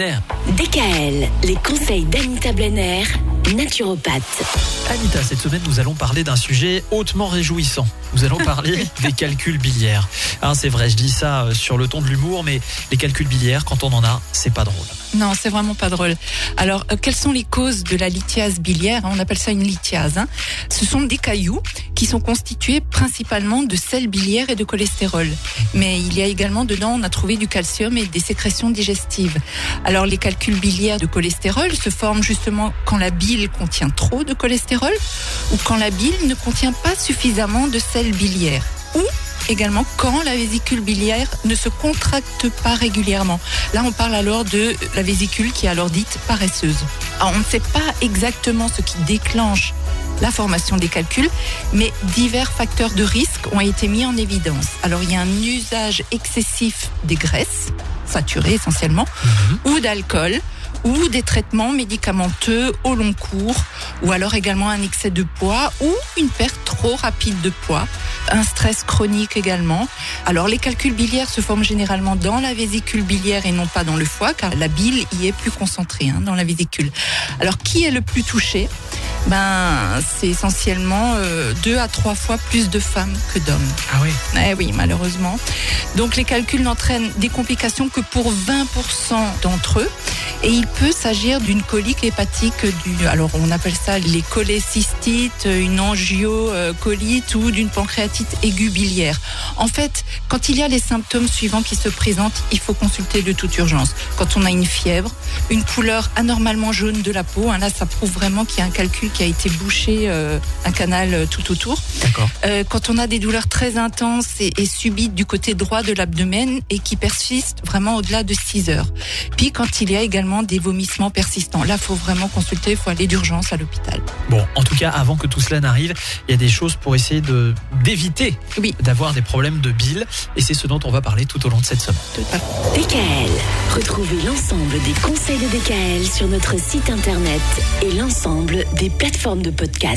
DKL, les conseils d'Anita Blenner, naturopathe. Anita, cette semaine, nous allons parler d'un sujet hautement réjouissant. Nous allons parler des calculs biliaires. Hein, c'est vrai, je dis ça euh, sur le ton de l'humour, mais les calculs biliaires, quand on en a, c'est pas drôle. Non, c'est vraiment pas drôle. Alors, euh, quelles sont les causes de la lithiase biliaire On appelle ça une lithiase. Hein. Ce sont des cailloux qui sont constitués principalement de sel biliaire et de cholestérol. Mais il y a également dedans, on a trouvé du calcium et des sécrétions digestives. Alors, les calculs biliaires de cholestérol se forment justement quand la bile contient trop de cholestérol ou quand la bile ne contient pas suffisamment de sel biliaire. Également quand la vésicule biliaire ne se contracte pas régulièrement. Là, on parle alors de la vésicule qui est alors dite paresseuse. Alors, on ne sait pas exactement ce qui déclenche la formation des calculs, mais divers facteurs de risque ont été mis en évidence. Alors, il y a un usage excessif des graisses, saturées essentiellement, ou d'alcool, ou des traitements médicamenteux au long cours, ou alors également un excès de poids ou une perte trop rapide de poids, un stress chronique également. Alors les calculs biliaires se forment généralement dans la vésicule biliaire et non pas dans le foie, car la bile y est plus concentrée hein, dans la vésicule. Alors qui est le plus touché? Ben, c'est essentiellement euh, deux à trois fois plus de femmes que d'hommes. Ah oui Eh oui, malheureusement. Donc les calculs n'entraînent des complications que pour 20% d'entre eux. Et il peut s'agir d'une colique hépatique, du, alors on appelle ça les cholécystites, une angiocolite ou d'une pancréatite aiguë biliaire. En fait, quand il y a les symptômes suivants qui se présentent, il faut consulter de toute urgence. Quand on a une fièvre, une couleur anormalement jaune de la peau, hein, là ça prouve vraiment qu'il y a un calcul qui a été bouché, euh, un canal euh, tout autour. D'accord. Euh, quand on a des douleurs très intenses et, et subites du côté droit de l'abdomen et qui persistent vraiment au-delà de 6 heures. Puis quand il y a également des vomissements persistants. Là, faut vraiment consulter, il faut aller d'urgence à l'hôpital. Bon, en tout cas, avant que tout cela n'arrive, il y a des choses pour essayer de d'éviter Oui. d'avoir des problèmes de bile. Et c'est ce dont on va parler tout au long de cette semaine. DKL, retrouvez l'ensemble des conseils de DKL sur notre site internet et l'ensemble des plateformes de podcast.